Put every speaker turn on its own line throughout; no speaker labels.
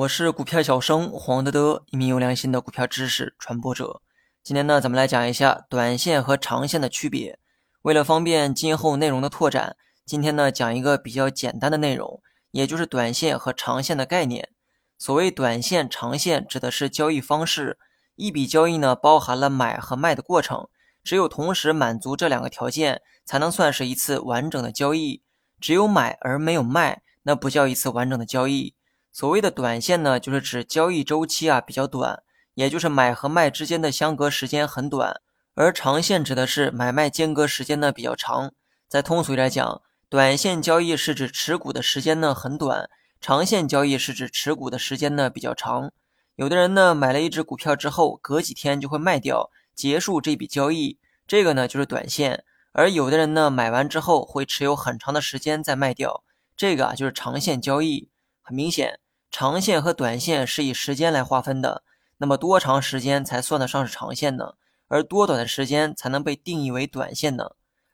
我是股票小生黄德德，一名有良心的股票知识传播者。今天呢，咱们来讲一下短线和长线的区别。为了方便今后内容的拓展，今天呢讲一个比较简单的内容，也就是短线和长线的概念。所谓短线、长线，指的是交易方式。一笔交易呢，包含了买和卖的过程，只有同时满足这两个条件，才能算是一次完整的交易。只有买而没有卖，那不叫一次完整的交易。所谓的短线呢，就是指交易周期啊比较短，也就是买和卖之间的相隔时间很短；而长线指的是买卖间隔时间呢比较长。再通俗一点讲，短线交易是指持股的时间呢很短，长线交易是指持股的时间呢比较长。有的人呢买了一只股票之后，隔几天就会卖掉，结束这笔交易，这个呢就是短线；而有的人呢买完之后会持有很长的时间再卖掉，这个啊就是长线交易。很明显，长线和短线是以时间来划分的。那么多长时间才算得上是长线呢？而多短的时间才能被定义为短线呢？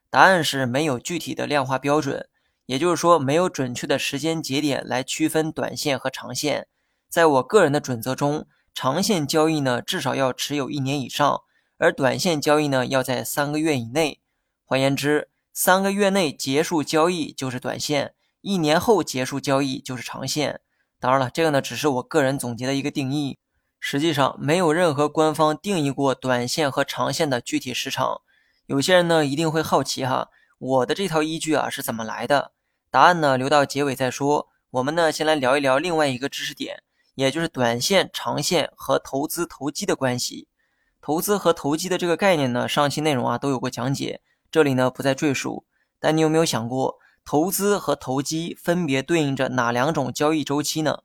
答案是没有具体的量化标准，也就是说没有准确的时间节点来区分短线和长线。在我个人的准则中，长线交易呢至少要持有一年以上，而短线交易呢要在三个月以内。换言之，三个月内结束交易就是短线。一年后结束交易就是长线，当然了，这个呢只是我个人总结的一个定义，实际上没有任何官方定义过短线和长线的具体时长。有些人呢一定会好奇哈，我的这套依据啊是怎么来的？答案呢留到结尾再说。我们呢先来聊一聊另外一个知识点，也就是短线、长线和投资投机的关系。投资和投机的这个概念呢，上期内容啊都有过讲解，这里呢不再赘述。但你有没有想过？投资和投机分别对应着哪两种交易周期呢？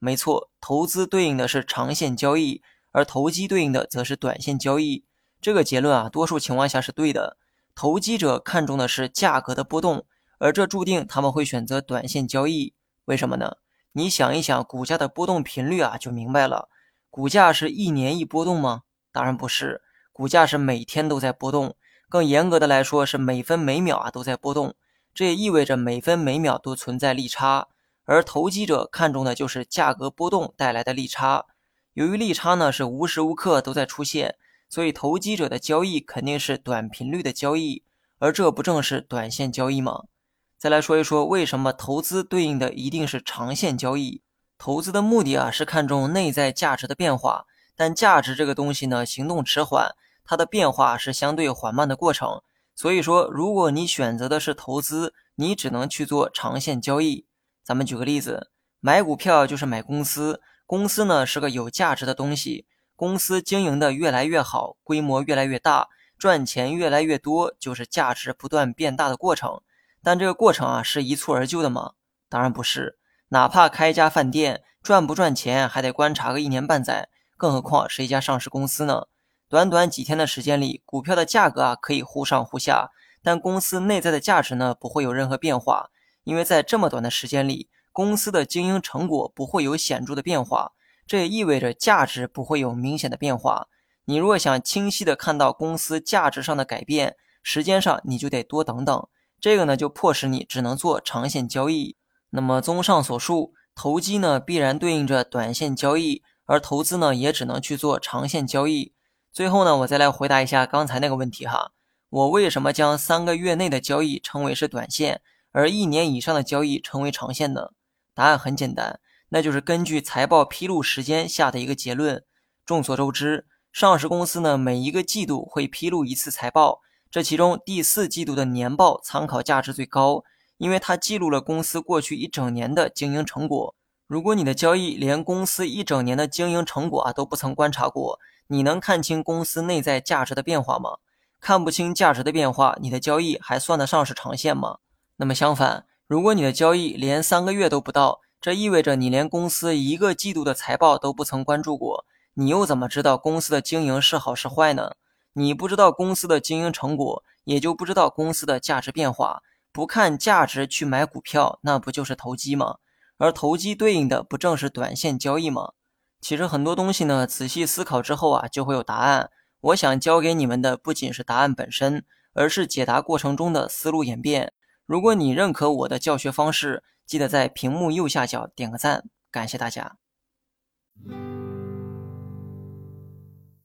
没错，投资对应的是长线交易，而投机对应的则是短线交易。这个结论啊，多数情况下是对的。投机者看重的是价格的波动，而这注定他们会选择短线交易。为什么呢？你想一想股价的波动频率啊，就明白了。股价是一年一波动吗？当然不是，股价是每天都在波动，更严格的来说是每分每秒啊都在波动。这也意味着每分每秒都存在利差，而投机者看重的就是价格波动带来的利差。由于利差呢是无时无刻都在出现，所以投机者的交易肯定是短频率的交易，而这不正是短线交易吗？再来说一说为什么投资对应的一定是长线交易？投资的目的啊是看重内在价值的变化，但价值这个东西呢行动迟缓，它的变化是相对缓慢的过程。所以说，如果你选择的是投资，你只能去做长线交易。咱们举个例子，买股票就是买公司，公司呢是个有价值的东西，公司经营的越来越好，规模越来越大，赚钱越来越多，就是价值不断变大的过程。但这个过程啊，是一蹴而就的吗？当然不是。哪怕开一家饭店，赚不赚钱还得观察个一年半载，更何况是一家上市公司呢？短短几天的时间里，股票的价格啊可以忽上忽下，但公司内在的价值呢不会有任何变化，因为在这么短的时间里，公司的经营成果不会有显著的变化，这也意味着价值不会有明显的变化。你若想清晰的看到公司价值上的改变，时间上你就得多等等，这个呢就迫使你只能做长线交易。那么综上所述，投机呢必然对应着短线交易，而投资呢也只能去做长线交易。最后呢，我再来回答一下刚才那个问题哈。我为什么将三个月内的交易称为是短线，而一年以上的交易称为长线呢？答案很简单，那就是根据财报披露时间下的一个结论。众所周知，上市公司呢每一个季度会披露一次财报，这其中第四季度的年报参考价值最高，因为它记录了公司过去一整年的经营成果。如果你的交易连公司一整年的经营成果啊都不曾观察过，你能看清公司内在价值的变化吗？看不清价值的变化，你的交易还算得上是长线吗？那么相反，如果你的交易连三个月都不到，这意味着你连公司一个季度的财报都不曾关注过，你又怎么知道公司的经营是好是坏呢？你不知道公司的经营成果，也就不知道公司的价值变化。不看价值去买股票，那不就是投机吗？而投机对应的不正是短线交易吗？其实很多东西呢，仔细思考之后啊，就会有答案。我想教给你们的不仅是答案本身，而是解答过程中的思路演变。如果你认可我的教学方式，记得在屏幕右下角点个赞，感谢大家。